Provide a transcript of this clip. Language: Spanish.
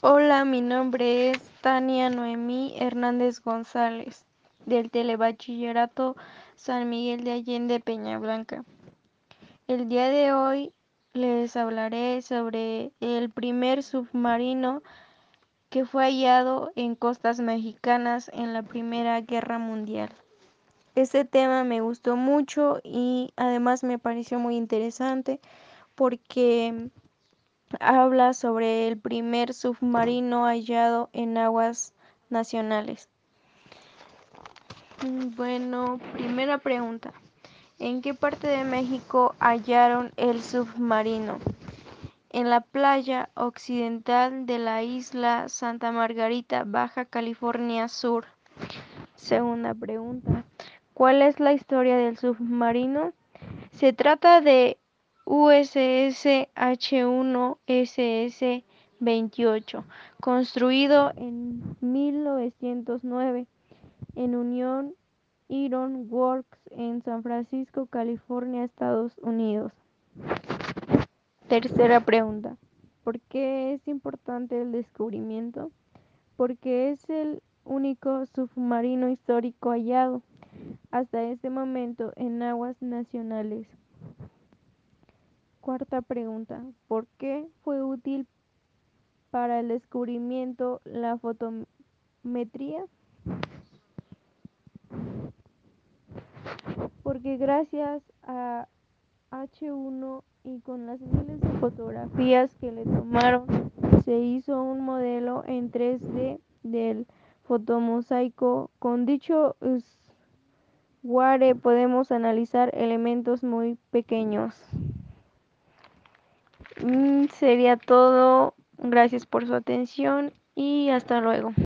Hola, mi nombre es Tania Noemí Hernández González, del Telebachillerato San Miguel de Allende Peñablanca. El día de hoy les hablaré sobre el primer submarino que fue hallado en costas mexicanas en la Primera Guerra Mundial. Este tema me gustó mucho y además me pareció muy interesante porque habla sobre el primer submarino hallado en aguas nacionales. Mm, bueno, primera pregunta. ¿En qué parte de México hallaron el submarino? En la playa occidental de la isla Santa Margarita, Baja California Sur. Segunda pregunta. ¿Cuál es la historia del submarino? Se trata de USS H1SS 28, construido en 1909 en Union Iron Works en San Francisco, California, Estados Unidos. Tercera pregunta. ¿Por qué es importante el descubrimiento? Porque es el único submarino histórico hallado hasta este momento en aguas nacionales. Cuarta pregunta. ¿Por qué fue útil para el descubrimiento la fotometría? Porque gracias a H1 y con las miles de fotografías que le tomaron, se hizo un modelo en 3D del fotomosaico. Con dicho Ware podemos analizar elementos muy pequeños. Mm, sería todo. Gracias por su atención y hasta luego.